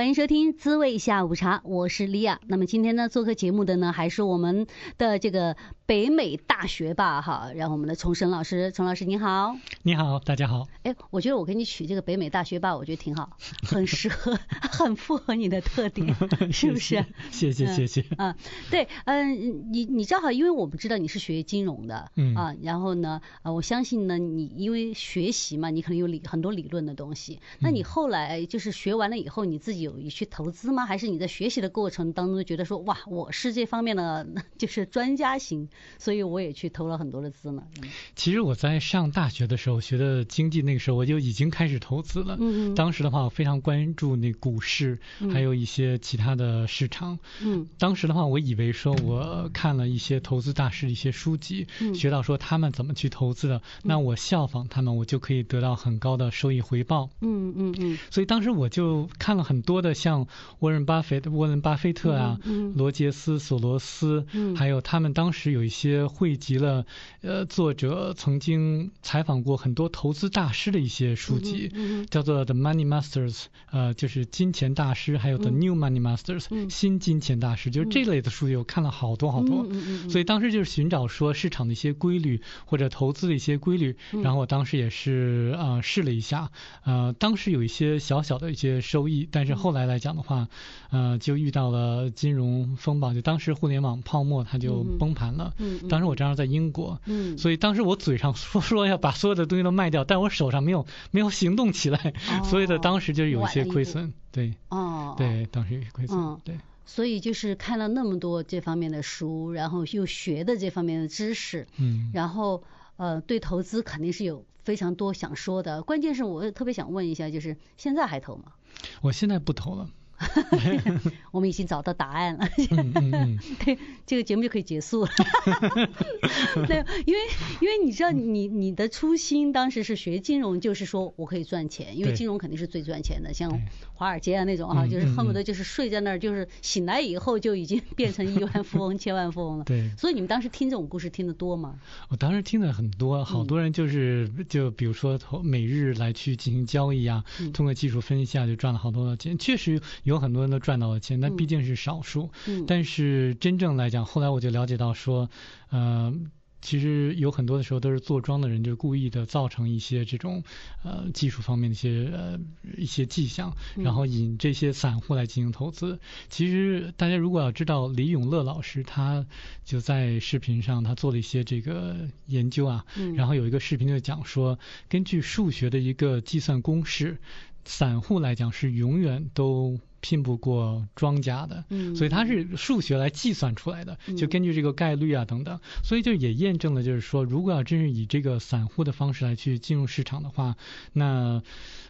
欢迎收听《滋味下午茶》，我是莉亚。那么今天呢，做客节目的呢，还是我们的这个。北美大学霸哈，然后我们的崇生老师，崇老师你好，你好，大家好。哎，我觉得我给你取这个北美大学霸，我觉得挺好，很适合，很符合你的特点，是不是？谢谢谢谢。嗯，对，嗯，你你正好，因为我们知道你是学金融的，嗯啊，然后呢，啊，我相信呢，你因为学习嘛，你可能有理很多理论的东西。那你后来就是学完了以后，你自己有去投资吗？还是你在学习的过程当中觉得说，哇，我是这方面的 就是专家型？所以我也去投了很多的资呢。其实我在上大学的时候学的经济，那个时候我就已经开始投资了。嗯嗯。当时的话，我非常关注那股市，还有一些其他的市场。嗯。当时的话，我以为说我看了一些投资大师的一些书籍，嗯学到说他们怎么去投资的，那我效仿他们，我就可以得到很高的收益回报。嗯嗯嗯。所以当时我就看了很多的像沃伦巴菲特、沃伦巴菲特啊，罗杰斯、索罗斯，还有他们当时有一。些汇集了，呃，作者曾经采访过很多投资大师的一些书籍，叫做《The Money Masters》，呃，就是金钱大师，还有《The New Money Masters》，嗯，新金钱大师，就是这类的书籍，我看了好多好多。所以当时就是寻找说市场的一些规律或者投资的一些规律，然后我当时也是啊、呃、试了一下，呃，当时有一些小小的一些收益，但是后来来讲的话，呃，就遇到了金融风暴，就当时互联网泡沫它就崩盘了。嗯，当时我正好在英国，嗯，所以当时我嘴上说说要把所有的东西都卖掉，但我手上没有没有行动起来，哦、所以的当时就有一些亏损，对，哦，对，当时有些亏损，哦、对，所以就是看了那么多这方面的书，然后又学的这方面的知识，嗯，然后呃，对投资肯定是有非常多想说的，关键是我特别想问一下，就是现在还投吗？我现在不投了。我们已经找到答案了，对，这个节目就可以结束了。对，因为因为你知道，你你的初心当时是学金融，就是说我可以赚钱，因为金融肯定是最赚钱的，像华尔街啊那种啊，就是恨不得就是睡在那儿，就是醒来以后就已经变成亿万富翁、千万富翁了。对，所以你们当时听这种故事听得多吗？我当时听的很多，好多人就是就比如说投每日来去进行交易啊，通过技术分析啊，就赚了好多的钱，确实。有很多人都赚到了钱，但毕竟是少数。嗯，但是真正来讲，后来我就了解到说，呃，其实有很多的时候都是坐庄的人，就故意的造成一些这种呃技术方面的一些呃一些迹象，然后引这些散户来进行投资。其实大家如果要知道，李永乐老师他就在视频上他做了一些这个研究啊，然后有一个视频就讲说，根据数学的一个计算公式，散户来讲是永远都。拼不过庄家的，嗯，所以它是数学来计算出来的，就根据这个概率啊等等，所以就也验证了，就是说，如果要真是以这个散户的方式来去进入市场的话，那，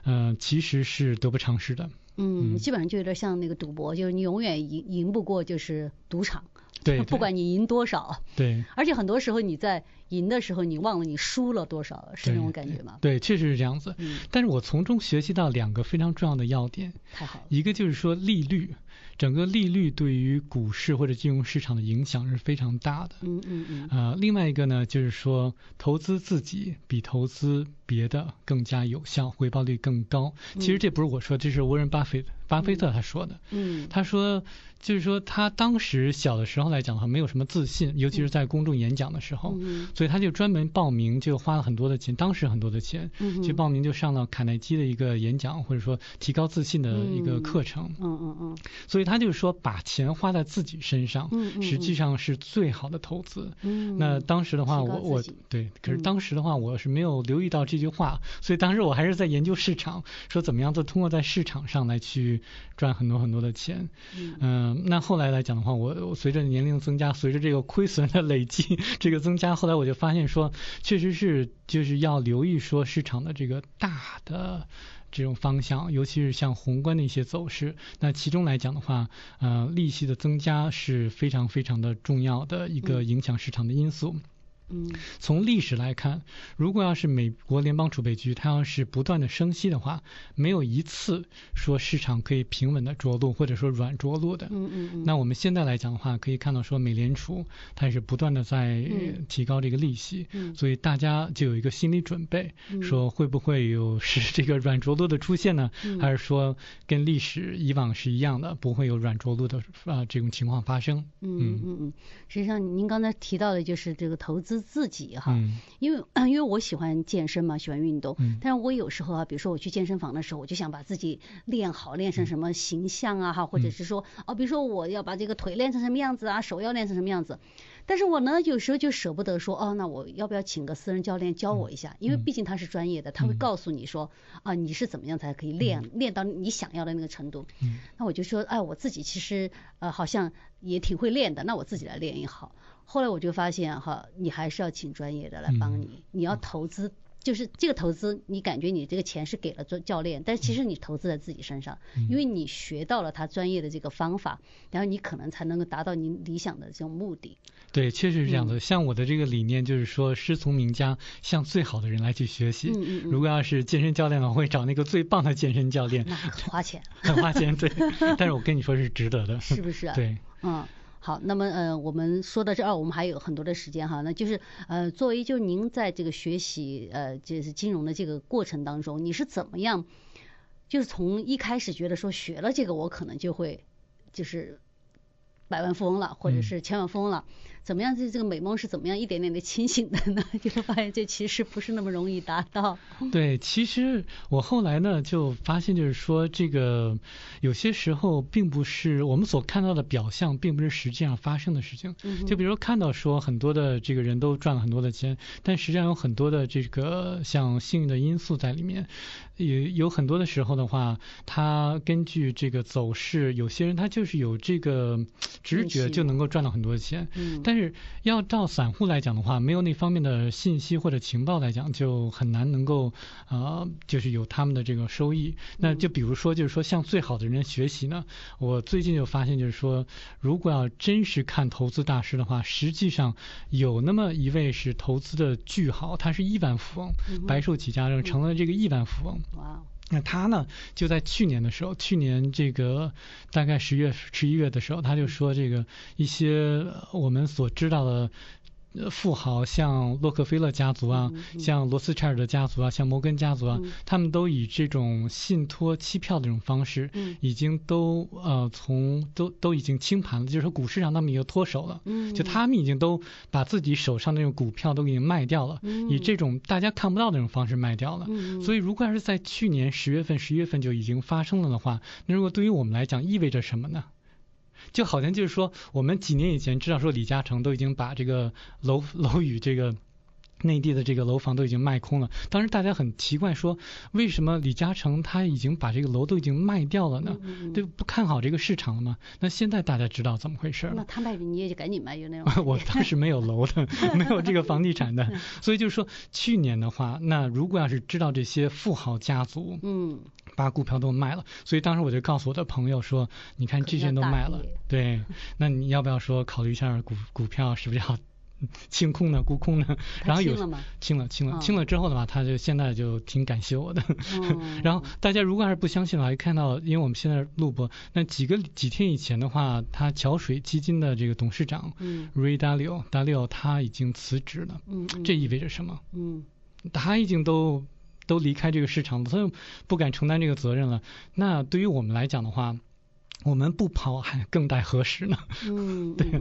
呃，其实是得不偿失的。嗯，基本上就有点像那个赌博，就是你永远赢赢不过就是赌场。对，不管你赢多少，对，而且很多时候你在赢的时候，你忘了你输了多少，是那种感觉吗？对，确实是这样子。嗯，但是我从中学习到两个非常重要的要点。太好了。一个就是说利率，整个利率对于股市或者金融市场的影响是非常大的。嗯嗯嗯。啊，另外一个呢，就是说投资自己比投资别的更加有效，回报率更高。其实这不是我说，这是沃伦巴菲特。巴菲特他说的，嗯，他说就是说他当时小的时候来讲的话，没有什么自信，尤其是在公众演讲的时候，嗯，所以他就专门报名，就花了很多的钱，当时很多的钱，嗯，去报名就上了卡耐基的一个演讲，或者说提高自信的一个课程，嗯嗯嗯，所以他就说把钱花在自己身上，嗯，实际上是最好的投资，嗯，那当时的话我我对，可是当时的话我是没有留意到这句话，所以当时我还是在研究市场，说怎么样做通过在市场上来去。赚很多很多的钱，嗯、呃，那后来来讲的话，我我随着年龄增加，随着这个亏损的累积，这个增加，后来我就发现说，确实是就是要留意说市场的这个大的这种方向，尤其是像宏观的一些走势。那其中来讲的话，呃，利息的增加是非常非常的重要的一个影响市场的因素。嗯，从历史来看，如果要是美国联邦储备局它要是不断的升息的话，没有一次说市场可以平稳的着陆或者说软着陆的。嗯嗯嗯。那我们现在来讲的话，可以看到说美联储它是不断的在提高这个利息，嗯，所以大家就有一个心理准备，说会不会有是这个软着陆的出现呢？还是说跟历史以往是一样的，不会有软着陆的啊这种情况发生？嗯嗯嗯。实际上您刚才提到的就是这个投资。自己哈，因为 因为我喜欢健身嘛，喜欢运动，但是我有时候啊，比如说我去健身房的时候，我就想把自己练好，练成什么形象啊哈，或者是说哦，比如说我要把这个腿练成什么样子啊，手要练成什么样子，但是我呢有时候就舍不得说哦，那我要不要请个私人教练教我一下？因为毕竟他是专业的，他会告诉你说啊，你是怎么样才可以练练到你想要的那个程度。那我就说哎，我自己其实呃好像也挺会练的，那我自己来练也好。后来我就发现哈，你还是要请专业的来帮你。你要投资，就是这个投资，你感觉你这个钱是给了做教练，但其实你投资在自己身上，因为你学到了他专业的这个方法，然后你可能才能够达到你理想的这种目的。对，确实是这样的。像我的这个理念就是说，师从名家，向最好的人来去学习。嗯嗯。如果要是健身教练的话，我会找那个最棒的健身教练。那可花钱。很花钱，对。但是我跟你说是值得的。是不是啊？对。嗯。好，那么呃，我们说到这儿，我们还有很多的时间哈，那就是呃，作为就您在这个学习呃，就是金融的这个过程当中，你是怎么样，就是从一开始觉得说学了这个，我可能就会就是百万富翁了，或者是千万富翁了。嗯怎么样？这这个美梦是怎么样一点点的清醒的呢？就是发现这其实不是那么容易达到。对，其实我后来呢就发现，就是说这个有些时候并不是我们所看到的表象，并不是实际上发生的事情。就比如说看到说很多的这个人都赚了很多的钱，但实际上有很多的这个像幸运的因素在里面。有有很多的时候的话，他根据这个走势，有些人他就是有这个直觉就能够赚到很多的钱。嗯。但是要照散户来讲的话，没有那方面的信息或者情报来讲，就很难能够呃，就是有他们的这个收益。那就比如说，就是说向最好的人学习呢，我最近就发现，就是说，如果要真是看投资大师的话，实际上有那么一位是投资的巨豪，他是亿万富翁，白手起家就成了这个亿万富翁。哇，那他呢，就在去年的时候，去年这个大概十月、十一月的时候，他就说这个一些我们所知道的。富豪像洛克菲勒家族啊，像罗斯柴尔德家族啊，像摩根家族啊，他们都以这种信托期票的这种方式，已经都呃从都都已经清盘了，就是说股市上他们已经脱手了，就他们已经都把自己手上那种股票都给卖掉了，以这种大家看不到的这种方式卖掉了。所以如果要是在去年十月份、十一月份就已经发生了的话，那如果对于我们来讲意味着什么呢？就好像就是说，我们几年以前知道说李嘉诚都已经把这个楼楼宇这个内地的这个楼房都已经卖空了。当时大家很奇怪说，为什么李嘉诚他已经把这个楼都已经卖掉了呢？对，不看好这个市场了吗？那现在大家知道怎么回事了。那他卖你也就赶紧卖，就那种。我当时没有楼的，没有这个房地产的，所以就是说去年的话，那如果要是知道这些富豪家族，嗯。把股票都卖了，所以当时我就告诉我的朋友说：“你看这些人都卖了，对，那你要不要说考虑一下股股票是不是要 清空呢？沽空呢？”然后有清了清了清了，清了之后的话，他就现在就挺感谢我的。然后大家如果还是不相信的话，看到因为我们现在录播，那几个几天以前的话，他桥水基金的这个董事长 Ray Dalio Dalio 他已经辞职了。嗯，这意味着什么？嗯，他已经都。都离开这个市场了，他就不敢承担这个责任了。那对于我们来讲的话，我们不跑还更待何时呢？嗯，对。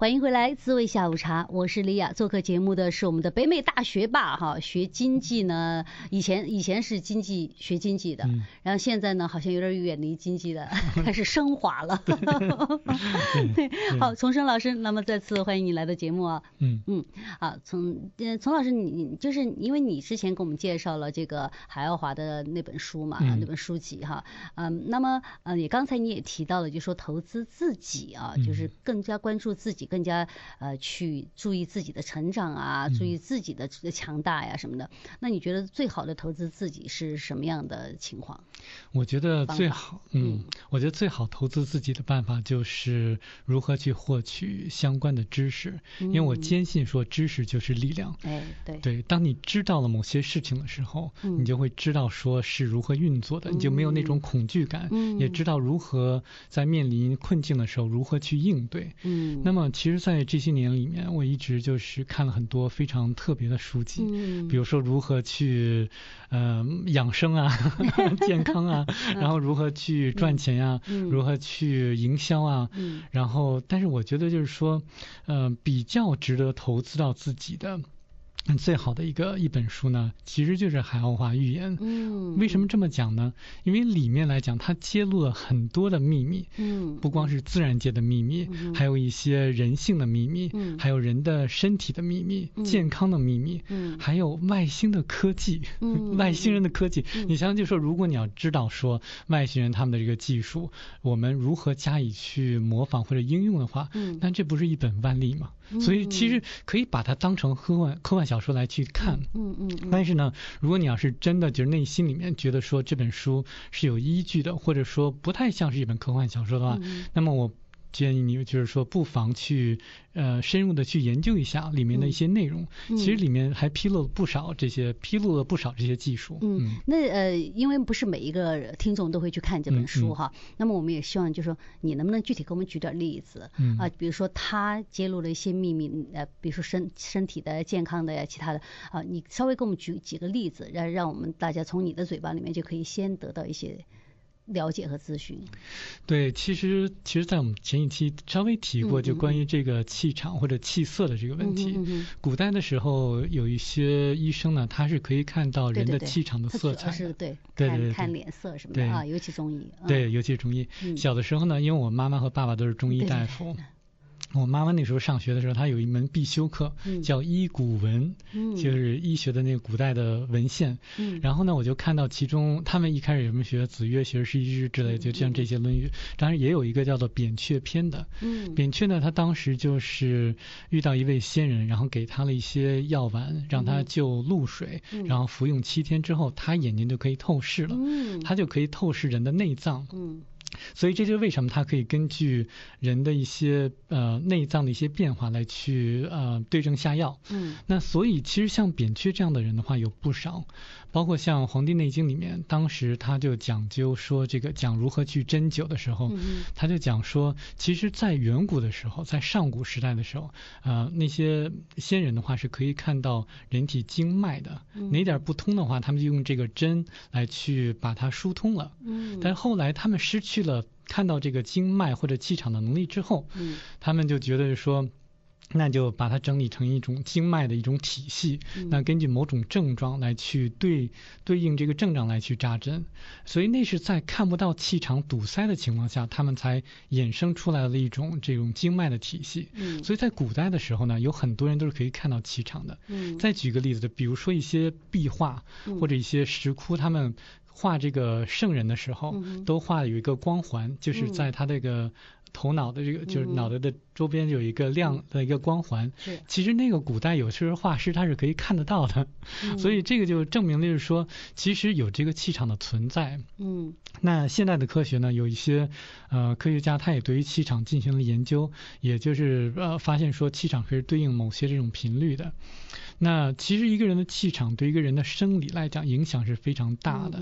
欢迎回来，滋味下午茶，我是李雅。做客节目的是我们的北美大学霸哈，学经济呢，以前以前是经济学经济的，嗯、然后现在呢好像有点远离经济了，开始升华了。对，好，丛生老师，那么再次欢迎你来到节目啊。嗯嗯，好，丛呃丛老师你你就是因为你之前给我们介绍了这个海奥华的那本书嘛，嗯、那本书籍哈，嗯，那么呃也刚才你也提到了，就说投资自己啊，就是更加关注自己。更加呃去注意自己的成长啊，注意自己的强大呀什么的。那你觉得最好的投资自己是什么样的情况？我觉得最好，嗯，我觉得最好投资自己的办法就是如何去获取相关的知识，因为我坚信说知识就是力量。哎，对。对，当你知道了某些事情的时候，你就会知道说是如何运作的，你就没有那种恐惧感，也知道如何在面临困境的时候如何去应对。嗯，那么其实，在这些年里面，我一直就是看了很多非常特别的书籍，比如说如何去呃养生啊，健康啊，然后如何去赚钱呀，如何去营销啊，然后，但是我觉得就是说，呃，比较值得投资到自己的。最好的一个一本书呢，其实就是《海奥华预言》。嗯，为什么这么讲呢？因为里面来讲，它揭露了很多的秘密。嗯，不光是自然界的秘密，嗯、还有一些人性的秘密，嗯、还有人的身体的秘密、嗯、健康的秘密，嗯，还有外星的科技，嗯、外星人的科技。嗯、你想想，就说如果你要知道说外星人他们的这个技术，我们如何加以去模仿或者应用的话，嗯，那这不是一本万利吗？所以其实可以把它当成科幻科幻小说来去看，嗯嗯。但是呢，如果你要是真的就是内心里面觉得说这本书是有依据的，或者说不太像是一本科幻小说的话，那么我。建议你就是说，不妨去呃深入的去研究一下里面的一些内容。嗯、其实里面还披露了不少这些，披露了不少这些技术。嗯，嗯那呃，因为不是每一个听众都会去看这本书哈，那么我们也希望就是说，你能不能具体给我们举点例子？嗯啊，比如说他揭露了一些秘密，呃，比如说身身体的健康的呀，其他的啊，你稍微给我们举几个例子，让让我们大家从你的嘴巴里面就可以先得到一些。了解和咨询，对，其实其实，在我们前一期稍微提过，就关于这个气场或者气色的这个问题。嗯嗯嗯、古代的时候，有一些医生呢，他是可以看到人的气场的色彩的，是对，对对对，看脸色什么的啊，尤其中医。对，尤其是中医。嗯、小的时候呢，因为我妈妈和爸爸都是中医大夫。对对对我妈妈那时候上学的时候，她有一门必修课，叫医古文，嗯、就是医学的那个古代的文献。嗯、然后呢，我就看到其中，他们一开始有什么学子曰学而时习之之类，就像这些《论语》。当然也有一个叫做扁鹊篇的。嗯、扁鹊呢，他当时就是遇到一位仙人，然后给他了一些药丸，让他就露水，嗯、然后服用七天之后，他眼睛就可以透视了。嗯、他就可以透视人的内脏。嗯所以这就是为什么他可以根据人的一些呃内脏的一些变化来去呃对症下药。嗯。那所以其实像扁鹊这样的人的话有不少，包括像《黄帝内经》里面，当时他就讲究说这个讲如何去针灸的时候，嗯、他就讲说，其实，在远古的时候，在上古时代的时候，呃那些先人的话是可以看到人体经脉的，嗯、哪点不通的话，他们就用这个针来去把它疏通了。嗯。但后来他们失去了。了看到这个经脉或者气场的能力之后，嗯，他们就觉得说，那就把它整理成一种经脉的一种体系，嗯、那根据某种症状来去对对应这个症状来去扎针，所以那是在看不到气场堵塞的情况下，他们才衍生出来了一种这种经脉的体系。嗯，所以在古代的时候呢，有很多人都是可以看到气场的。嗯，再举个例子，比如说一些壁画或者一些石窟，他们。画这个圣人的时候，都画有一个光环，就是在他这个头脑的这个，就是脑袋的周边有一个亮的一个光环。其实那个古代有些画师他是可以看得到的，所以这个就证明了就是说，其实有这个气场的存在。嗯，那现代的科学呢，有一些呃科学家他也对于气场进行了研究，也就是呃发现说气场可以对应某些这种频率的。那其实一个人的气场对一个人的生理来讲影响是非常大的。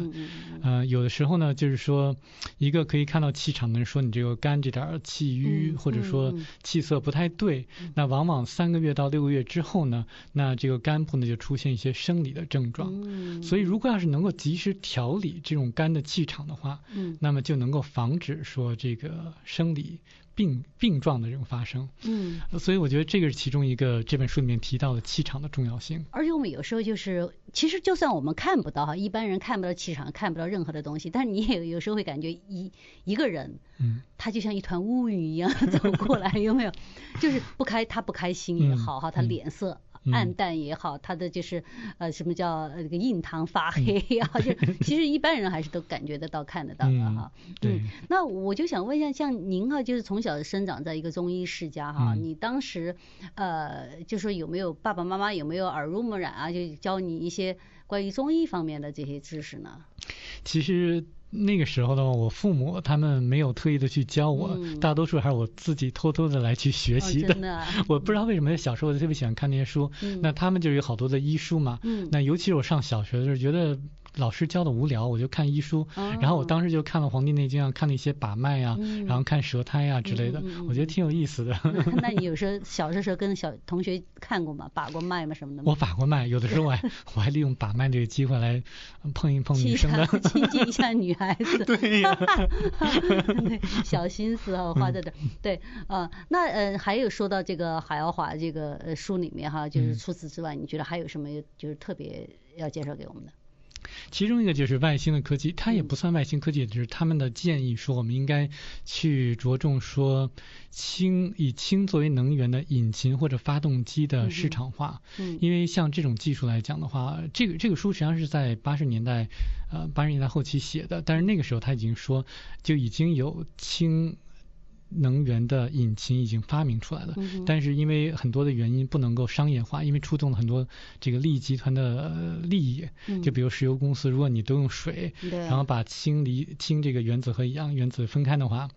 嗯有的时候呢，就是说一个可以看到气场的人说你这个肝这点气郁，嗯、或者说气色不太对，嗯、那往往三个月到六个月之后呢，那这个肝部呢就出现一些生理的症状。嗯、所以如果要是能够及时调理这种肝的气场的话，嗯，那么就能够防止说这个生理。病病状的这种发生，嗯，所以我觉得这个是其中一个这本书里面提到的气场的重要性。而且我们有时候就是，其实就算我们看不到哈，一般人看不到气场，看不到任何的东西，但是你也有时候会感觉一一个人，嗯，他就像一团乌云一样走过来，有没有？就是不开他不开心也好哈，他脸色。暗淡也好，它的就是呃什么叫这个印堂发黑啊，就 其实一般人还是都感觉得到、看得到的哈。对。那我就想问一下，像您哈，就是从小生长在一个中医世家哈，你当时呃就说有没有爸爸妈妈有没有耳濡目染啊，就教你一些关于中医方面的这些知识呢？其实。那个时候的话，我父母他们没有特意的去教我，嗯、大多数还是我自己偷偷的来去学习的。哦、的、啊，我不知道为什么小时候特别喜欢看那些书，嗯、那他们就有好多的医书嘛。嗯、那尤其是我上小学的时候，觉得。老师教的无聊，我就看医书，然后我当时就看了《黄帝内经》啊，看了一些把脉啊，然后看舌苔啊之类的，我觉得挺有意思的。那你有时候 小的时候跟小同学看过吗？把过脉吗？什么的？我把过脉，有的时候我还 我还利用把脉这个机会来碰一碰女生的，亲近 一下女孩子。对呀，小心思啊，花在这。对啊，那呃还有说到这个海奥华这个呃书里面哈，就是除此之外，你觉得还有什么就是特别要介绍给我们的？其中一个就是外星的科技，它也不算外星科技，只是他们的建议说，我们应该去着重说氢，以氢作为能源的引擎或者发动机的市场化。嗯，因为像这种技术来讲的话，这个这个书实际上是在八十年代，呃八十年代后期写的，但是那个时候他已经说就已经有氢。能源的引擎已经发明出来了，嗯、但是因为很多的原因不能够商业化，因为触动了很多这个利益集团的利益。嗯、就比如石油公司，如果你都用水，嗯、然后把氢离氢这个原子和氧原子分开的话。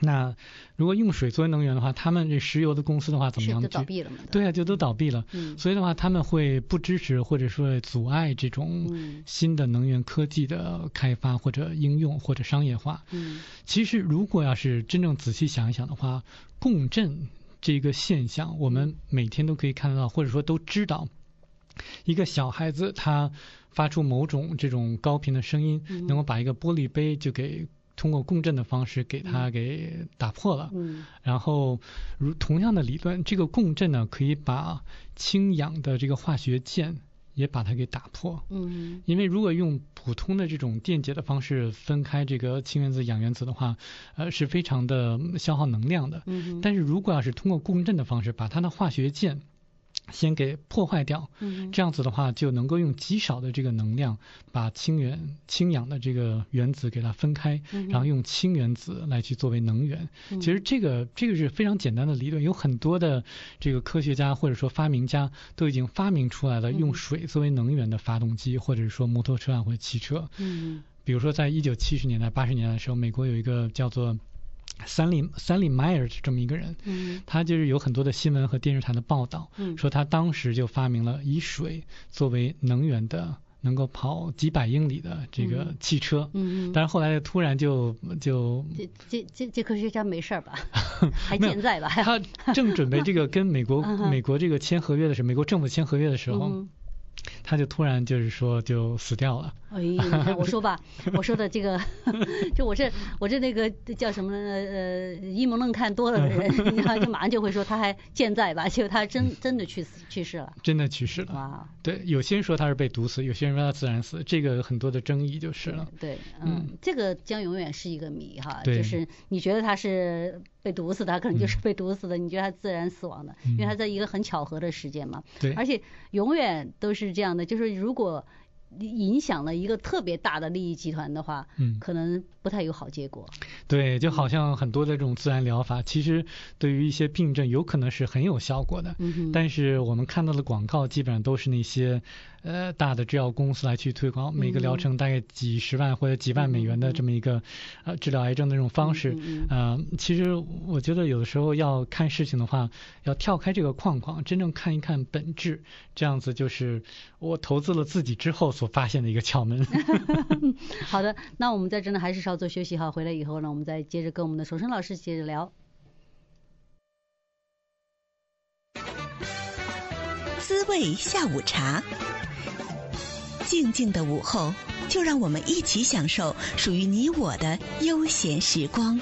那如果用水作为能源的话，他们这石油的公司的话怎么样？就倒闭了嘛？对啊，就都倒闭了。嗯。所以的话，他们会不支持或者说阻碍这种新的能源科技的开发或者应用或者商业化。嗯。其实，如果要是真正仔细想一想的话，共振这个现象，我们每天都可以看得到，或者说都知道，一个小孩子他发出某种这种高频的声音，能够把一个玻璃杯就给。通过共振的方式给它给打破了，嗯，然后如同样的理论，这个共振呢可以把氢氧的这个化学键也把它给打破，嗯，因为如果用普通的这种电解的方式分开这个氢原子、氧原子的话，呃，是非常的消耗能量的，嗯，但是如果要是通过共振的方式把它的化学键先给破坏掉，这样子的话就能够用极少的这个能量把氢原氢氧的这个原子给它分开，然后用氢原子来去作为能源。其实这个这个是非常简单的理论，有很多的这个科学家或者说发明家都已经发明出来了用水作为能源的发动机，或者是说摩托车啊或者汽车。嗯，比如说在一九七十年代八十年代的时候，美国有一个叫做。三里三里迈尔这么一个人，嗯，他就是有很多的新闻和电视台的报道，嗯，说他当时就发明了以水作为能源的，能够跑几百英里的这个汽车，嗯嗯，但是后来突然就就这这这这科学家没事儿吧？还健在吧？他正准备这个 跟美国美国这个签合约的时候，美国政府签合约的时候，他就突然就是说就死掉了。哎，你看我说吧，我说的这个，就我这我这那个叫什么呃，阴谋论看多了的人，然后就马上就会说他还健在吧？结果他真真的去死去世了，真的去世了。哇，对，有些人说他是被毒死，有些人说他自然死，这个很多的争议就是了。对，嗯，这个将永远是一个谜哈，就是你觉得他是被毒死的，他可能就是被毒死的；你觉得他自然死亡的，因为他在一个很巧合的时间嘛。对，而且永远都是这样的，就是如果。影响了一个特别大的利益集团的话，嗯，可能不太有好结果。对，就好像很多的这种自然疗法，其实对于一些病症有可能是很有效果的，嗯，但是我们看到的广告基本上都是那些。呃，大的制药公司来去推广每个疗程大概几十万或者几万美元的这么一个呃治疗癌症的这种方式，呃，其实我觉得有的时候要看事情的话，要跳开这个框框，真正看一看本质，这样子就是我投资了自己之后所发现的一个窍门。好的，那我们在这呢还是稍作休息哈，回来以后呢，我们再接着跟我们的守生老师接着聊。滋味下午茶。静静的午后，就让我们一起享受属于你我的悠闲时光。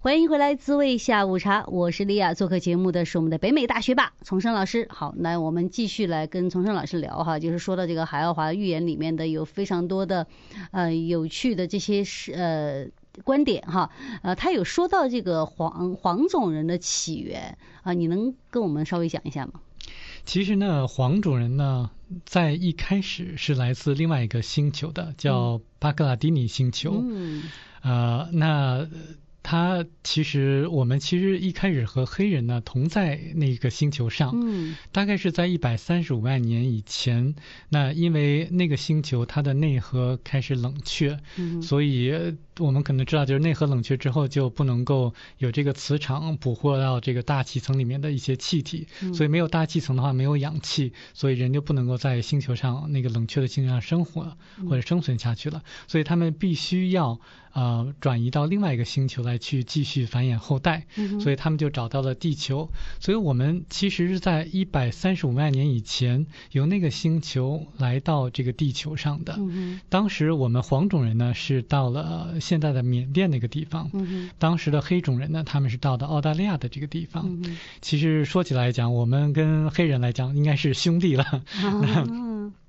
欢迎回来，滋味下午茶，我是莉亚。做客节目的是我们的北美大学霸重生老师。好，那我们继续来跟重生老师聊哈，就是说到这个海奥华寓言里面的有非常多的呃有趣的这些是呃。观点哈，呃，他有说到这个黄黄种人的起源啊，你能跟我们稍微讲一下吗？其实呢，黄种人呢，在一开始是来自另外一个星球的，叫巴格拉迪尼星球。嗯。呃，那。他其实，我们其实一开始和黑人呢同在那个星球上，嗯，大概是在一百三十五万年以前。那因为那个星球它的内核开始冷却，嗯，所以我们可能知道，就是内核冷却之后就不能够有这个磁场捕获到这个大气层里面的一些气体，所以没有大气层的话，没有氧气，所以人就不能够在星球上那个冷却的星球上生活或者生存下去了。所以他们必须要。呃，转移到另外一个星球来去继续繁衍后代，嗯，所以他们就找到了地球。所以我们其实是在一百三十五万年以前由那个星球来到这个地球上的。嗯，当时我们黄种人呢是到了现在的缅甸那个地方，嗯，当时的黑种人呢他们是到的澳大利亚的这个地方。嗯，其实说起来讲，我们跟黑人来讲应该是兄弟了。啊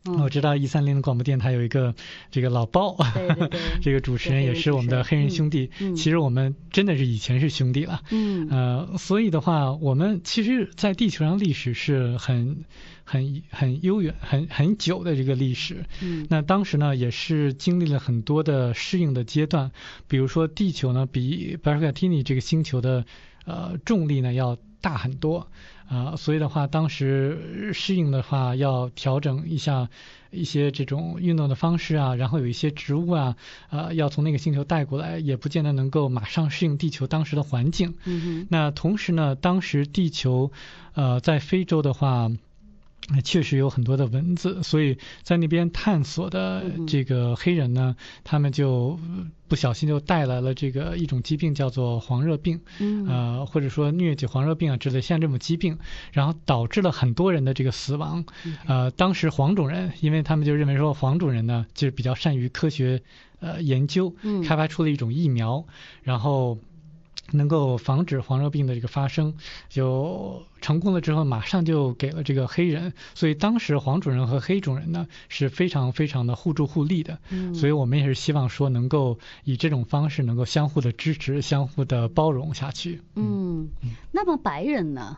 嗯、我知道一三零的广播电台有一个这个老包，对对对 这个主持人也是我们的黑人兄弟。嗯、其实我们真的是以前是兄弟了。嗯，呃，所以的话，我们其实，在地球上历史是很、很、很悠远、很、很久的这个历史。嗯，那当时呢，也是经历了很多的适应的阶段。比如说，地球呢，比巴格拉蒂尼这个星球的呃重力呢要大很多。啊、呃，所以的话，当时适应的话，要调整一下一些这种运动的方式啊，然后有一些植物啊，呃，要从那个星球带过来，也不见得能够马上适应地球当时的环境。嗯哼。那同时呢，当时地球，呃，在非洲的话。确实有很多的蚊子，所以在那边探索的这个黑人呢，他们就不小心就带来了这个一种疾病，叫做黄热病，呃，或者说疟疾黄热病啊之类像这种疾病，然后导致了很多人的这个死亡。呃，当时黄种人，因为他们就认为说黄种人呢，就是比较善于科学呃研究，开发出了一种疫苗，然后。能够防止黄热病的这个发生，就成功了之后，马上就给了这个黑人，所以当时黄种人和黑种人呢是非常非常的互助互利的，嗯，所以我们也是希望说能够以这种方式能够相互的支持，相互的包容下去。嗯，那么白人呢？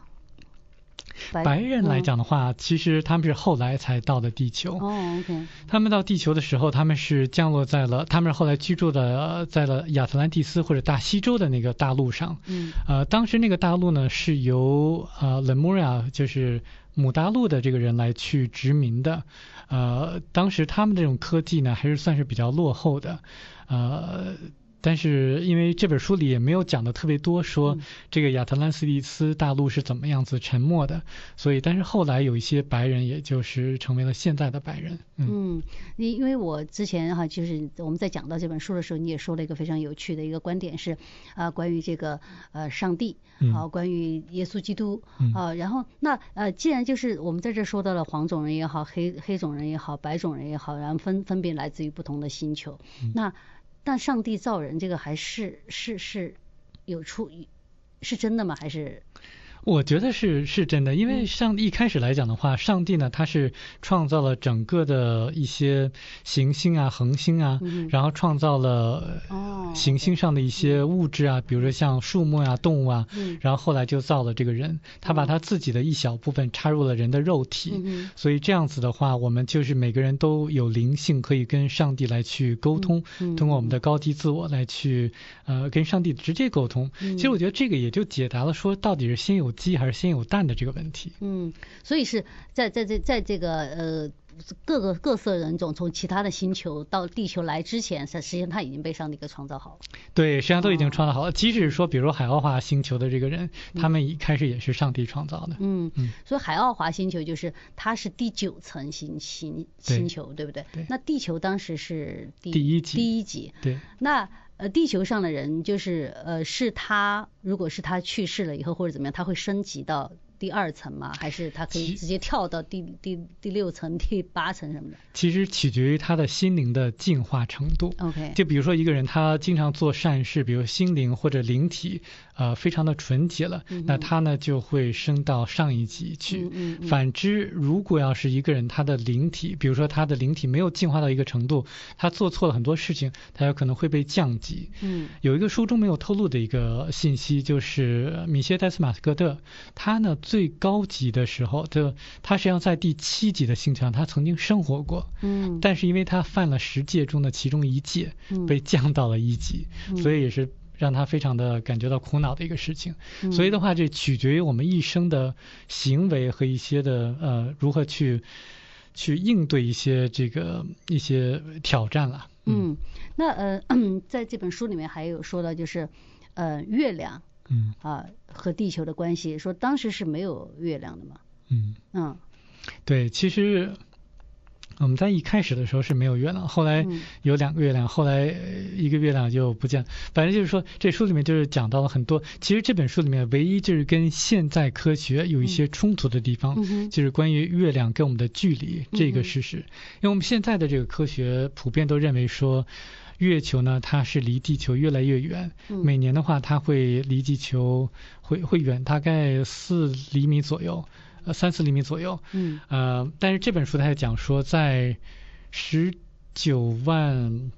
白人来讲的话，其实他们是后来才到的地球。哦，OK。他们到地球的时候，他们是降落在了，他们是后来居住的在了亚特兰蒂斯或者大西洲的那个大陆上。嗯。呃，当时那个大陆呢是由呃 Lemuria，就是母大陆的这个人来去殖民的。呃，当时他们这种科技呢还是算是比较落后的。呃。但是因为这本书里也没有讲的特别多，说这个亚特兰蒂斯大陆是怎么样子沉没的，所以但是后来有一些白人，也就是成为了现在的白人。嗯，因因为我之前哈，就是我们在讲到这本书的时候，你也说了一个非常有趣的一个观点是啊，关于这个呃上帝啊，关于耶稣基督啊，然后那呃，既然就是我们在这说到了黄种人也好，黑黑种人也好，白种人也好，然后分分别来自于不同的星球，那。但上帝造人这个还是是是有出是真的吗？还是？我觉得是是真的，因为上帝一开始来讲的话，上帝呢他是创造了整个的一些行星啊、恒星啊，然后创造了行星上的一些物质啊，比如说像树木啊、动物啊，然后后来就造了这个人，他把他自己的一小部分插入了人的肉体，所以这样子的话，我们就是每个人都有灵性，可以跟上帝来去沟通，通过我们的高低自我来去呃跟上帝直接沟通。其实我觉得这个也就解答了说到底是先有鸡还是先有蛋的这个问题，嗯，所以是在在在在这个呃各个各色人种从其他的星球到地球来之前，实际上他已经被上帝给创造好了。对，实际上都已经创造好了。即使说，比如海奥华星球的这个人，他们一开始也是上帝创造的。嗯嗯。所以海奥华星球就是它是第九层星星星球，对不对？对。那地球当时是第第一级。第一级。对。那。呃，地球上的人就是呃，是他，如果是他去世了以后或者怎么样，他会升级到第二层吗？还是他可以直接跳到第第第六层、第八层什么的？其实取决于他的心灵的进化程度。OK，就比如说一个人他经常做善事，比如心灵或者灵体呃非常的纯洁了，嗯、那他呢就会升到上一级去。反之，如果要是一个人他的灵体，比如说他的灵体没有进化到一个程度，他做错了很多事情，他有可能会被降级。嗯，有一个书中没有透露的一个信息，就是米歇戴斯马斯格特，他呢。最高级的时候，就他实际上在第七级的星球上，他曾经生活过。嗯，但是因为他犯了十戒中的其中一戒，被降到了一级，嗯、所以也是让他非常的感觉到苦恼的一个事情。嗯、所以的话，这取决于我们一生的行为和一些的呃如何去去应对一些这个一些挑战了。嗯，嗯那呃，在这本书里面还有说到就是呃月亮。嗯啊，和地球的关系，说当时是没有月亮的嘛。嗯嗯，对，其实我们在一开始的时候是没有月亮，后来有两个月亮，后来一个月亮就不见了。反正就是说，这书里面就是讲到了很多。其实这本书里面唯一就是跟现在科学有一些冲突的地方，嗯、就是关于月亮跟我们的距离这个事实。嗯、因为我们现在的这个科学普遍都认为说。月球呢，它是离地球越来越远。每年的话，它会离地球会会远大概四厘米左右，呃，三四厘米左右。嗯。呃，但是这本书它也讲说，在十九万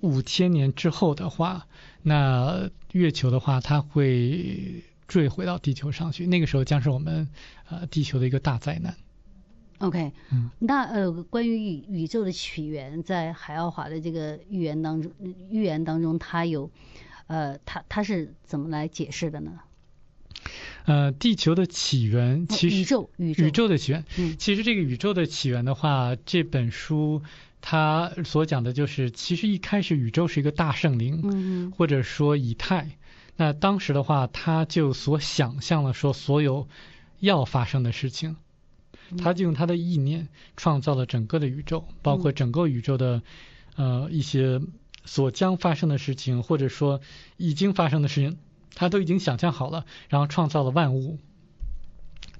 五千年之后的话，那月球的话，它会坠回到地球上去。那个时候将是我们呃地球的一个大灾难。OK，嗯，那呃，关于宇宇宙的起源，在海奥华的这个预言当中，预言当中，它有，呃，它它是怎么来解释的呢？呃，地球的起源，其实宇宙宇宙。宇宙的起源，嗯，其实这个宇宙的起源的话，这本书它所讲的就是，其实一开始宇宙是一个大圣灵，嗯，或者说以太，那当时的话，他就所想象了说所有要发生的事情。他就用他的意念创造了整个的宇宙，包括整个宇宙的呃一些所将发生的事情，或者说已经发生的事情，他都已经想象好了，然后创造了万物。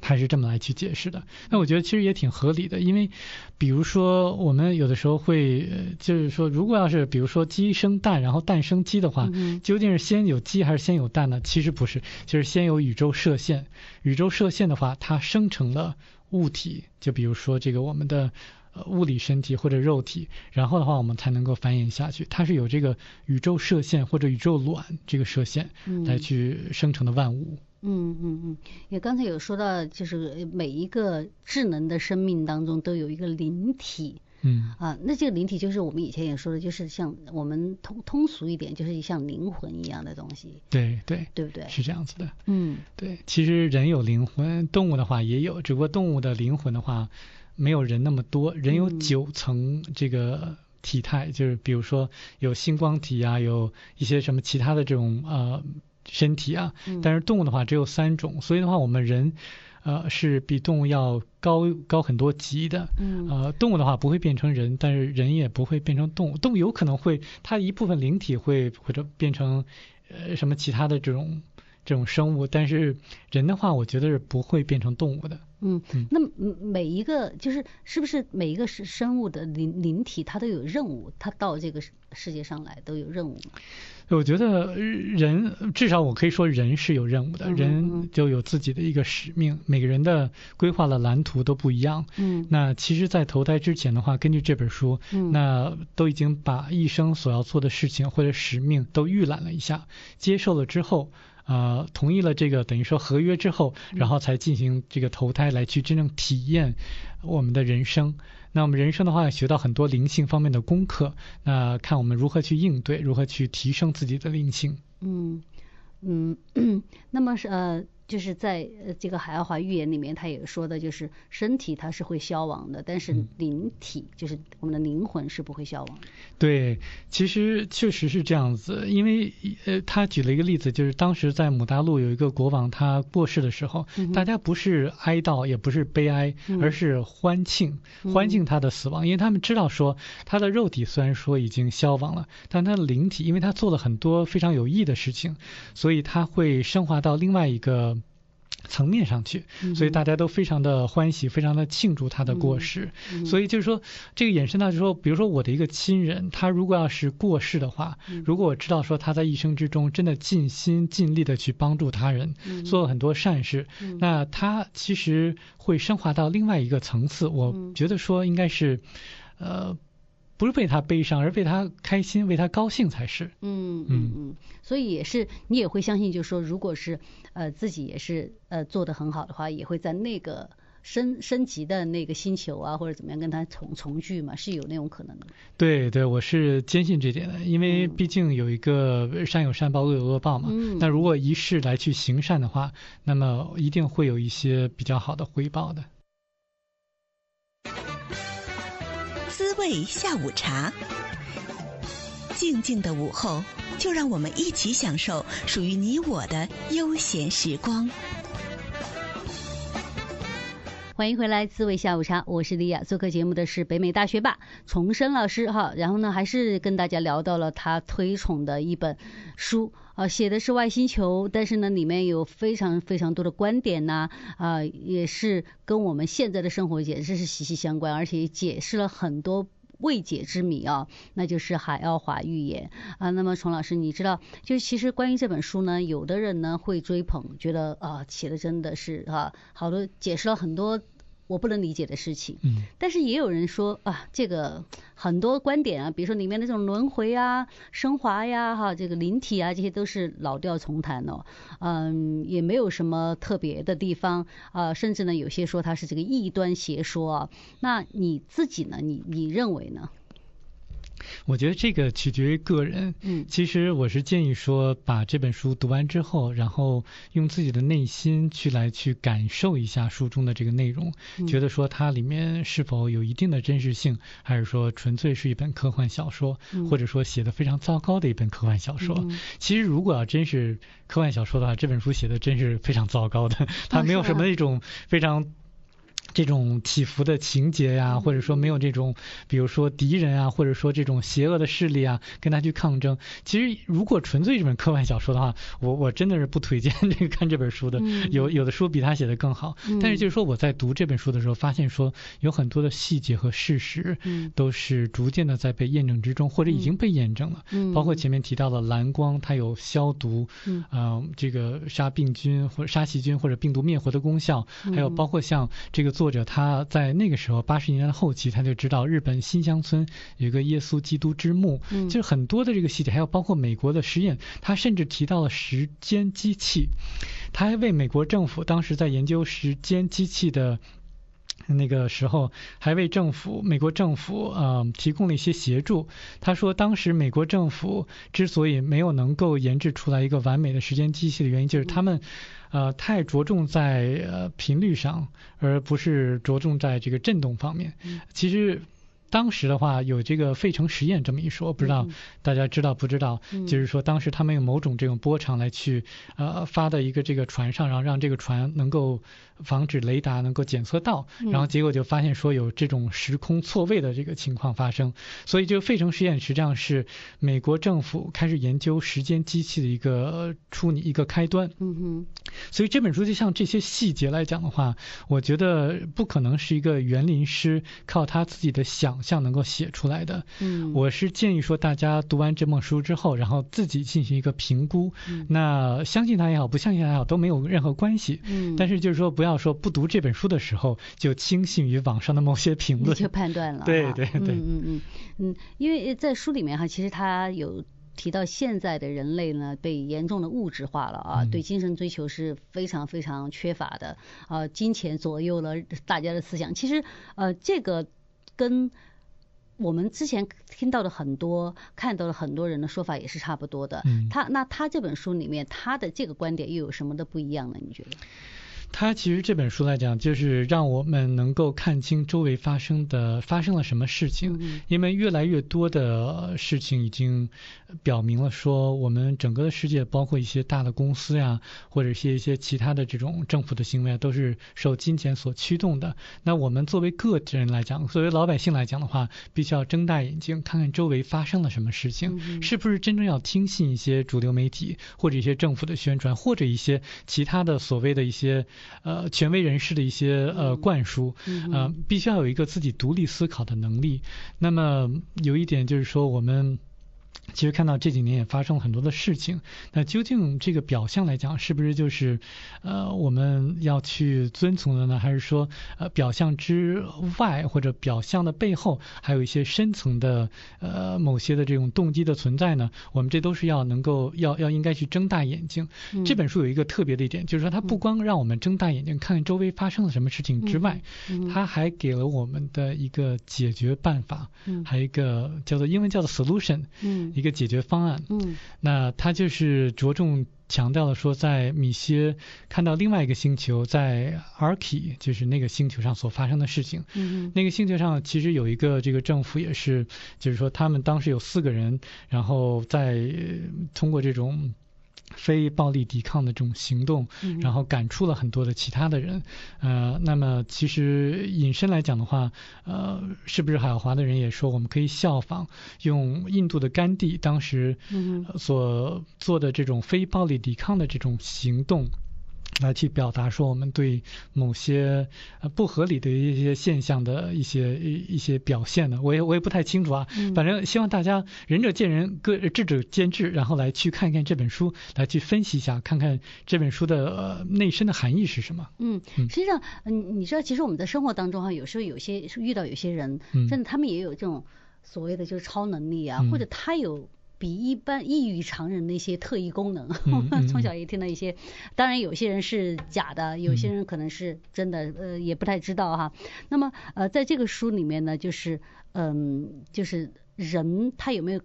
他是这么来去解释的。那我觉得其实也挺合理的，因为比如说我们有的时候会就是说，如果要是比如说鸡生蛋，然后蛋生鸡的话，究竟是先有鸡还是先有蛋呢？其实不是，就是先有宇宙射线。宇宙射线的话，它生成了。物体，就比如说这个我们的呃物理身体或者肉体，然后的话我们才能够繁衍下去。它是有这个宇宙射线或者宇宙卵这个射线来去生成的万物。嗯嗯嗯，也刚才有说到，就是每一个智能的生命当中都有一个灵体。嗯啊，那这个灵体就是我们以前也说的，就是像我们通通俗一点，就是像灵魂一样的东西。对对，对不对？是这样子的。嗯，对，其实人有灵魂，动物的话也有，只不过动物的灵魂的话没有人那么多。人有九层这个体态，嗯、就是比如说有星光体啊，有一些什么其他的这种呃身体啊。嗯、但是动物的话只有三种，所以的话我们人。呃，是比动物要高高很多级的。嗯。呃，动物的话不会变成人，但是人也不会变成动物。动物有可能会，它一部分灵体会或者变成呃什么其他的这种这种生物，但是人的话，我觉得是不会变成动物的。嗯。嗯，那每一个就是是不是每一个是生物的灵灵体，它都有任务，它到这个世界上来都有任务？我觉得人至少我可以说人是有任务的，人就有自己的一个使命。每个人的规划的蓝图都不一样。嗯，那其实，在投胎之前的话，根据这本书，嗯，那都已经把一生所要做的事情或者使命都预览了一下，接受了之后，呃，同意了这个等于说合约之后，然后才进行这个投胎来去真正体验我们的人生。那我们人生的话，学到很多灵性方面的功课，那看我们如何去应对，如何去提升自己的灵性。嗯嗯，那么是呃。就是在呃这个海奥华预言里面，他也说的，就是身体它是会消亡的，但是灵体就是我们的灵魂是不会消亡的。对，其实确实是这样子，因为呃他举了一个例子，就是当时在姆大陆有一个国王他过世的时候，嗯、大家不是哀悼也不是悲哀，而是欢庆，嗯、欢庆他的死亡，因为他们知道说他的肉体虽然说已经消亡了，但他的灵体因为他做了很多非常有益的事情，所以他会升华到另外一个。层面上去，所以大家都非常的欢喜，非常的庆祝他的过世。所以就是说，这个衍生到就是说，比如说我的一个亲人，他如果要是过世的话，如果我知道说他在一生之中真的尽心尽力的去帮助他人，做了很多善事，那他其实会升华到另外一个层次。我觉得说应该是，呃。不是为他悲伤，而为他开心，为他高兴才是。嗯嗯嗯，所以也是你也会相信，就是说，如果是呃自己也是呃做的很好的话，也会在那个升升级的那个星球啊，或者怎么样跟他重重聚嘛，是有那种可能的。对对，我是坚信这点的，因为毕竟有一个善有善报，恶有恶报嘛。嗯。那如果一世来去行善的话，那么一定会有一些比较好的回报的。滋味下午茶，静静的午后，就让我们一起享受属于你我的悠闲时光。欢迎回来，滋味下午茶，我是李雅。做客节目的是北美大学霸重生老师哈。然后呢，还是跟大家聊到了他推崇的一本书啊，写的是外星球，但是呢，里面有非常非常多的观点呐啊，也是跟我们现在的生活简直是息息相关，而且也解释了很多未解之谜啊，那就是海奥华预言啊。那么，崇老师，你知道，就其实关于这本书呢，有的人呢会追捧，觉得啊写的真的是啊，好多解释了很多。我不能理解的事情，嗯，但是也有人说啊，这个很多观点啊，比如说里面的这种轮回啊、升华呀、哈，这个灵体啊，这些都是老调重弹哦，嗯，也没有什么特别的地方啊，甚至呢，有些说它是这个异端邪说啊，那你自己呢？你你认为呢？我觉得这个取决于个人。嗯，其实我是建议说，把这本书读完之后，然后用自己的内心去来去感受一下书中的这个内容，觉得说它里面是否有一定的真实性，还是说纯粹是一本科幻小说，或者说写的非常糟糕的一本科幻小说。其实如果要真是科幻小说的话，这本书写的真是非常糟糕的，它没有什么那种非常。这种起伏的情节呀，或者说没有这种，比如说敌人啊，或者说这种邪恶的势力啊，跟他去抗争。其实如果纯粹这本科幻小说的话，我我真的是不推荐这个看这本书的。有有的书比他写的更好，但是就是说我在读这本书的时候，发现说有很多的细节和事实，都是逐渐的在被验证之中，或者已经被验证了。包括前面提到的蓝光，它有消毒，嗯，这个杀病菌或者杀细菌或者病毒灭活的功效，还有包括像这个做。作者他在那个时候八十年代的后期，他就知道日本新乡村有一个耶稣基督之墓，嗯，就是很多的这个细节，还有包括美国的实验，他甚至提到了时间机器，他还为美国政府当时在研究时间机器的那个时候，还为政府美国政府呃提供了一些协助。他说，当时美国政府之所以没有能够研制出来一个完美的时间机器的原因，就是他们。呃，太着重在呃频率上，而不是着重在这个振动方面。其实。当时的话有这个费城实验这么一说，不知道大家知道不知道？嗯、就是说当时他们用某种这种波长来去呃发到一个这个船上，然后让这个船能够防止雷达能够检测到，然后结果就发现说有这种时空错位的这个情况发生。所以这个费城实验实际上是美国政府开始研究时间机器的一个初拟一个开端。嗯哼。所以这本书就像这些细节来讲的话，我觉得不可能是一个园林师靠他自己的想。像能够写出来的，嗯，我是建议说大家读完这本书之后，然后自己进行一个评估，嗯，那相信他也好，不相信他也好，都没有任何关系，嗯，但是就是说不要说不读这本书的时候就轻信于网上的某些评论，就判断了，对对对，嗯嗯嗯。嗯，因为在书里面哈，其实他有提到现在的人类呢被严重的物质化了啊，嗯，对精神追求是非常非常缺乏的。啊，金钱左右了大家的思想，其实呃这个跟我们之前听到的很多、看到的很多人的说法也是差不多的。嗯，他那他这本书里面他的这个观点又有什么的不一样呢？你觉得？他其实这本书来讲，就是让我们能够看清周围发生的发生了什么事情，嗯、因为越来越多的事情已经表明了说，我们整个的世界，包括一些大的公司呀，或者一些一些其他的这种政府的行为啊，都是受金钱所驱动的。那我们作为个人来讲，作为老百姓来讲的话，必须要睁大眼睛看看周围发生了什么事情，嗯、是不是真正要听信一些主流媒体或者一些政府的宣传，或者一些其他的所谓的一些。呃，权威人士的一些呃灌输，呃，必须要有一个自己独立思考的能力。那么有一点就是说，我们。其实看到这几年也发生了很多的事情，那究竟这个表象来讲，是不是就是呃我们要去遵从的呢？还是说呃表象之外或者表象的背后还有一些深层的呃某些的这种动机的存在呢？我们这都是要能够要要应该去睁大眼睛。嗯、这本书有一个特别的一点，就是说它不光让我们睁大眼睛看看周围发生了什么事情之外，嗯嗯、它还给了我们的一个解决办法，嗯、还有一个叫做英文叫做 solution。嗯一个解决方案，嗯，那他就是着重强调了说，在米歇看到另外一个星球，在 Arki 就是那个星球上所发生的事情，嗯，那个星球上其实有一个这个政府也是，就是说他们当时有四个人，然后在通过这种。非暴力抵抗的这种行动，然后感出了很多的其他的人，呃，那么其实引申来讲的话，呃，是不是海奥华的人也说，我们可以效仿用印度的甘地当时所做的这种非暴力抵抗的这种行动。来去表达说我们对某些呃不合理的一些现象的一些一一些表现呢，我也我也不太清楚啊。反正希望大家仁者见仁，各智者见智，然后来去看一看这本书，来去分析一下，看看这本书的呃内深的含义是什么。嗯，实际上，嗯，你知道，其实我们在生活当中哈，有时候有些遇到有些人，真的他们也有这种所谓的就是超能力啊，或者他有。比一般异于常人的一些特异功能，从小也听到一些，当然有些人是假的，有些人可能是真的，呃，也不太知道哈。那么，呃，在这个书里面呢，就是，嗯，就是人他有没有，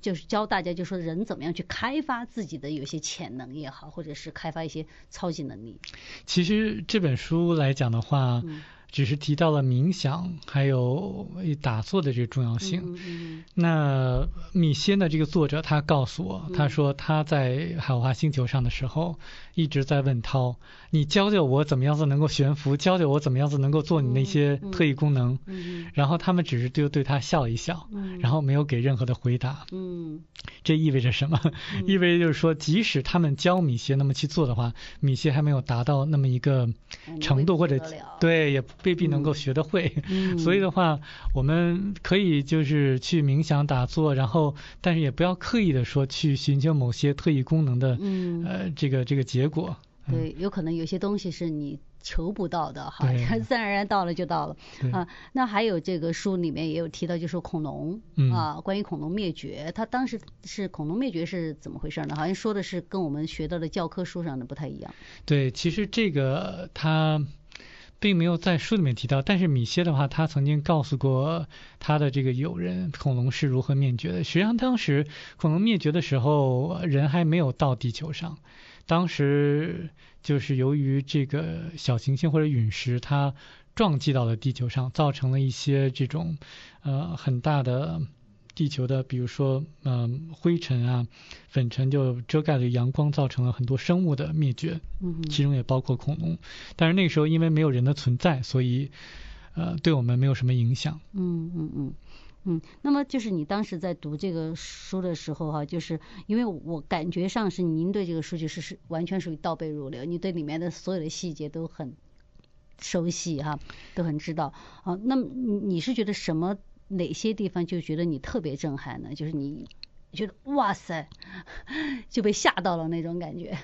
就是教大家，就说人怎么样去开发自己的有些潜能也好，或者是开发一些超级能力。其实这本书来讲的话。嗯只是提到了冥想还有打坐的这个重要性。那米歇呢？这个作者他告诉我，他说他在海华星球上的时候一直在问涛：“你教教我怎么样子能够悬浮？教教我怎么样子能够做你那些特异功能？”然后他们只是就对他笑一笑，然后没有给任何的回答。嗯这意味着什么？意味着就是说，即使他们教米歇那么去做的话，米歇还没有达到那么一个程度，或者对也。未必能够学得会，嗯、所以的话，我们可以就是去冥想打坐，然后但是也不要刻意的说去寻求某些特异功能的，嗯、呃，这个这个结果。对，有可能有些东西是你求不到的哈，自然而然到了就到了对啊。那还有这个书里面也有提到，就是恐龙、嗯、啊，关于恐龙灭绝，它当时是恐龙灭绝是怎么回事呢？好像说的是跟我们学到的教科书上的不太一样。对，其实这个他。并没有在书里面提到，但是米歇的话，他曾经告诉过他的这个友人，恐龙是如何灭绝的。实际上，当时恐龙灭绝的时候，人还没有到地球上。当时就是由于这个小行星或者陨石，它撞击到了地球上，造成了一些这种呃很大的。地球的，比如说，嗯，灰尘啊、粉尘就遮盖了阳光，造成了很多生物的灭绝，嗯，其中也包括恐龙。但是那个时候因为没有人的存在，所以，呃，对我们没有什么影响。嗯嗯嗯嗯。那么就是你当时在读这个书的时候哈、啊，就是因为我感觉上是您对这个书就是是完全属于倒背如流，你对里面的所有的细节都很熟悉哈、啊，都很知道。啊，那么你是觉得什么？哪些地方就觉得你特别震撼呢？就是你觉得哇塞，就被吓到了那种感觉。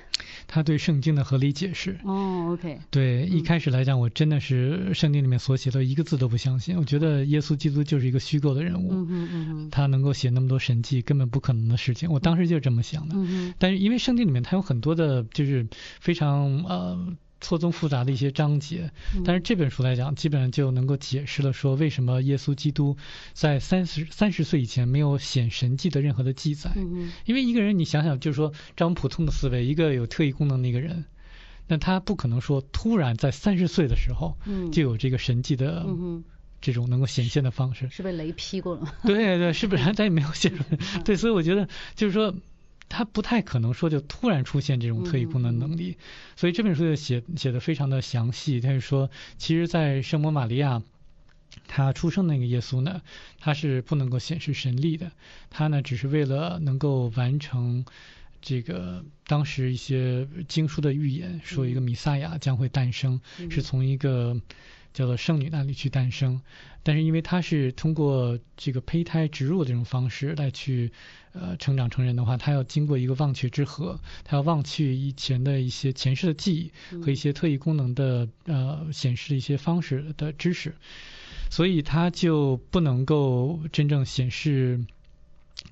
他对圣经的合理解释。哦，OK。对，一开始来讲，我真的是圣经里面所写的一个字都不相信。我觉得耶稣基督就是一个虚构的人物。嗯嗯嗯。他能够写那么多神迹，根本不可能的事情。我当时就是这么想的。嗯嗯。但是因为圣经里面它有很多的，就是非常呃。错综复杂的一些章节，但是这本书来讲，基本上就能够解释了说，为什么耶稣基督在三十三十岁以前没有显神迹的任何的记载。因为一个人，你想想，就是说，这样普通的思维，一个有特异功能的一个人，那他不可能说突然在三十岁的时候，就有这个神迹的这种能够显现的方式。是被雷劈过了吗？对对，是不是？他也没有写出来。对，所以我觉得就是说，他不太可能说就突然出现这种特异功能能力。所以这本书就写写的非常的详细。他就说，其实，在圣母玛利亚。他出生那个耶稣呢，他是不能够显示神力的，他呢只是为了能够完成这个当时一些经书的预言，说一个弥赛亚将会诞生，是从一个叫做圣女那里去诞生，但是因为他是通过这个胚胎植入这种方式来去呃成长成人的话，他要经过一个忘却之河，他要忘去以前的一些前世的记忆和一些特异功能的呃显示的一些方式的知识。所以他就不能够真正显示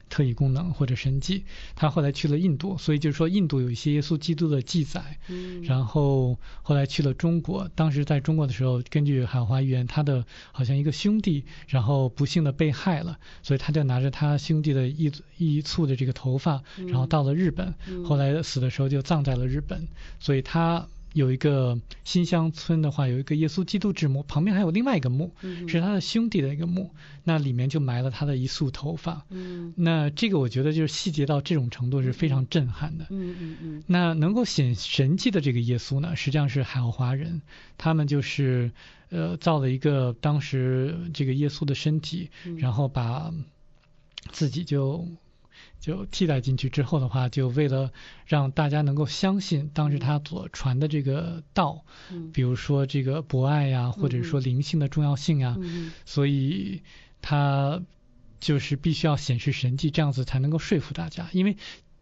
特异功能或者神迹。他后来去了印度，所以就是说印度有一些耶稣基督的记载。嗯。然后后来去了中国，当时在中国的时候，根据海华预言，他的好像一个兄弟，然后不幸的被害了，所以他就拿着他兄弟的一一簇的这个头发，然后到了日本。后来死的时候就葬在了日本，所以他。有一个新乡村的话，有一个耶稣基督之墓，旁边还有另外一个墓，嗯、是他的兄弟的一个墓，那里面就埋了他的一束头发。嗯，那这个我觉得就是细节到这种程度是非常震撼的。嗯嗯嗯。那能够显神迹的这个耶稣呢，实际上是海奥华人，他们就是呃造了一个当时这个耶稣的身体，嗯、然后把自己就。就替代进去之后的话，就为了让大家能够相信当时他所传的这个道，嗯、比如说这个博爱呀，或者说灵性的重要性啊，嗯、所以他就是必须要显示神迹，这样子才能够说服大家。因为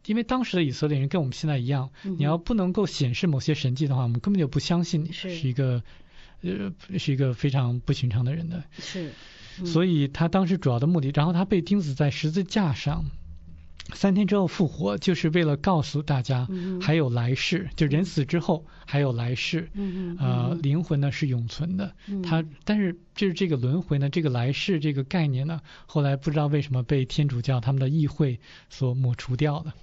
因为当时的以色列人跟我们现在一样，嗯、你要不能够显示某些神迹的话，我们根本就不相信你是一个是呃是一个非常不寻常的人的。是，嗯、所以他当时主要的目的，然后他被钉死在十字架上。三天之后复活，就是为了告诉大家还有来世，就人死之后还有来世。呃，灵魂呢是永存的。他但是就是这个轮回呢，这个来世这个概念呢，后来不知道为什么被天主教他们的议会所抹除掉了。